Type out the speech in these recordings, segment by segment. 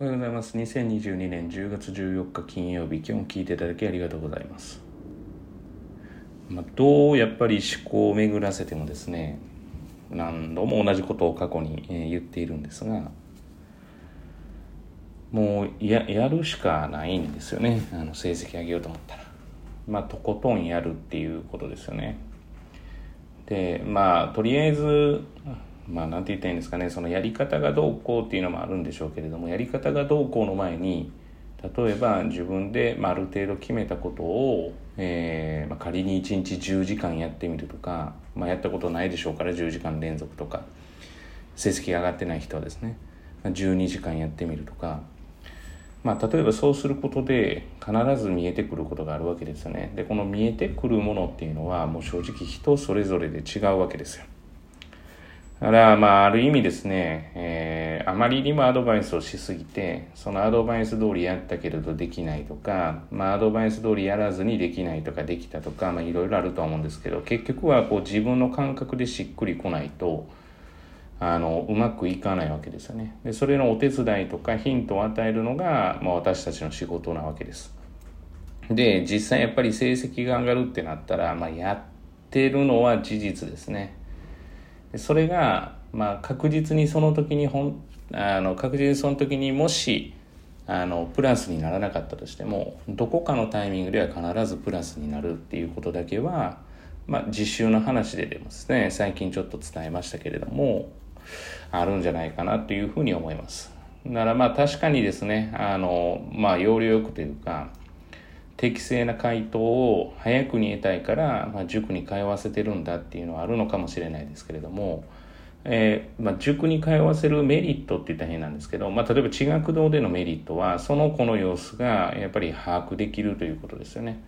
おはようございます。2022年10月14日金曜日、今日も聞いていただきありがとうございます。まあ、どうやっぱり思考を巡らせてもですね、何度も同じことを過去に、言っているんですが、もうややるしかないんですよね。あの成績上げようと思ったら。まあ、とことんやるっていうことですよね。で、まあ、とりあえず、まあ何て言ったらいいんですかねそのやり方がどうこうっていうのもあるんでしょうけれどもやり方がどうこうの前に例えば自分で、まあ、ある程度決めたことを、えーまあ、仮に1日10時間やってみるとか、まあ、やったことないでしょうから10時間連続とか成績が上がってない人はですね12時間やってみるとか、まあ、例えばそうすることで必ず見えてくることがあるわけですよね。でこの見えてくるものっていうのはもう正直人それぞれで違うわけですよ。だから、まあ、ある意味ですね、えー、あまりにもアドバイスをしすぎて、そのアドバイス通りやったけれどできないとか、まあ、アドバイス通りやらずにできないとかできたとか、まあ、いろいろあるとは思うんですけど、結局はこう自分の感覚でしっくりこないと、あの、うまくいかないわけですよね。で、それのお手伝いとかヒントを与えるのが、まあ、私たちの仕事なわけです。で、実際やっぱり成績が上がるってなったら、まあ、やってるのは事実ですね。それが、まあ、確実にその時にほんあの確実にその時にもしあのプラスにならなかったとしてもどこかのタイミングでは必ずプラスになるっていうことだけは、まあ、実習の話ででもですね最近ちょっと伝えましたけれどもあるんじゃないかなというふうに思います。だからまあ確かにですねあのまあ要領よくというか適正な回答を早くに得たいから、まあ、塾に通わせてるんだっていうのはあるのかもしれないですけれども、えー、まあ、塾に通わせるメリットって言ったら変なんですけど、まあ、例えば地学堂でのメリットはその子の様子がやっぱり把握できるということですよね。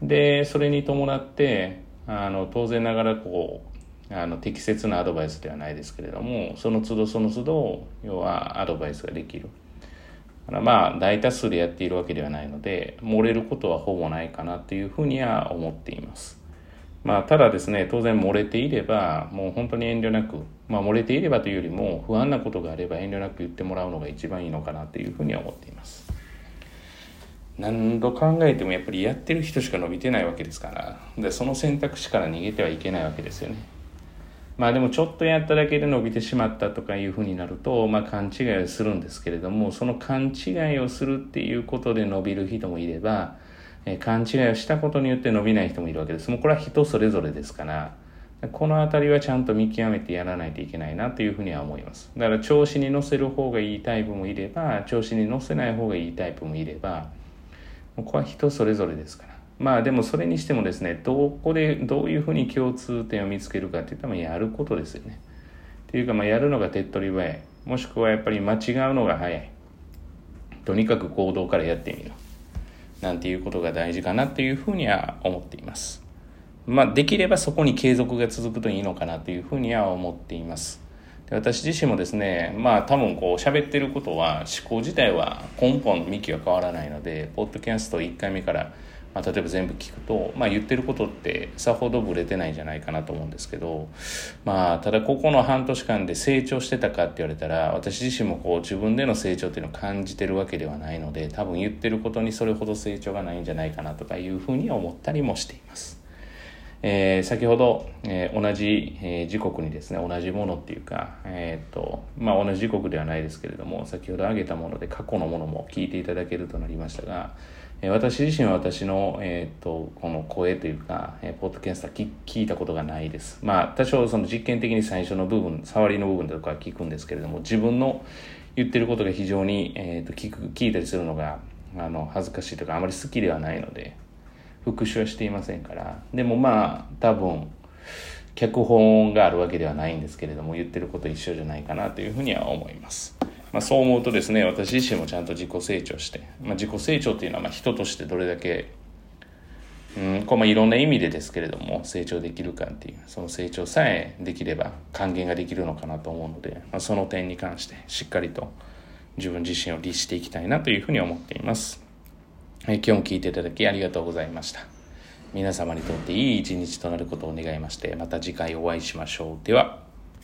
でそれに伴ってあの当然ながらこうあの適切なアドバイスではないですけれどもその都度その都度要はアドバイスができる。まあ大多数でやっているわけではないので漏れることはほぼないかなというふうには思っています。まあただですね当然漏れていればもう本当に遠慮なくまあ漏れていればというよりも不安なことがあれば遠慮なく言ってもらうのが一番いいのかなというふうには思っています。何度考えてもやっぱりやってる人しか伸びてないわけですからでその選択肢から逃げてはいけないわけですよね。まあでもちょっとやっただけで伸びてしまったとかいうふうになると、まあ勘違いをするんですけれども、その勘違いをするっていうことで伸びる人もいれば、え勘違いをしたことによって伸びない人もいるわけです。もうこれは人それぞれですから、この辺りはちゃんと見極めてやらないといけないなというふうには思います。だから調子に乗せる方がいいタイプもいれば、調子に乗せない方がいいタイプもいれば、もうここは人それぞれですから。まあでもそれにしてもですねどこでどういうふうに共通点を見つけるかっていったらやることですよね。っていうかまあやるのが手っ取り早いもしくはやっぱり間違うのが早いとにかく行動からやってみるなんていうことが大事かなっていうふうには思っています。まあできればそこに継続が続くといいのかなというふうには思っています。で私自身もですねまあ多分こう喋ってることは思考自体は根本の幹は変わらないのでポッドキャスト1回目からまあ、例えば全部聞くと、まあ、言ってることってさほどぶれてないんじゃないかなと思うんですけど、まあ、ただここの半年間で成長してたかって言われたら私自身もこう自分での成長っていうのを感じてるわけではないので多分言ってることにそれほど成長がないんじゃないかなとかいうふうに思ったりもしています。えー、先ほど、えー、同じ、えー、時刻にですね同じものっていうか、えーとまあ、同じ時刻ではないですけれども先ほど挙げたもので過去のものも聞いていただけるとなりましたがえ私自身は私の、えーと、この声というか、え、ポッドキャストは聞いたことがないです。まあ多少その実験的に最初の部分触りの部分とか聞くんですけれども自分の言ってることが非常に、えーと、聞く聞いたりするのがあの恥ずかしいとかあまり好きではないので復習はしていませんからでもまあ多分脚本があるわけではないんですけれども言ってること一緒じゃないかなというふうには思います。まあ、そう思うとですね私自身もちゃんと自己成長して、まあ、自己成長っていうのはまあ人としてどれだけうんこうまあいろんな意味でですけれども成長できるかっていうその成長さえできれば還元ができるのかなと思うので、まあ、その点に関してしっかりと自分自身を律していきたいなというふうに思っています。今日も聞いていただきありがとうございました。皆様にとっていい一日となることを願いましてまた次回お会いしましょう。では。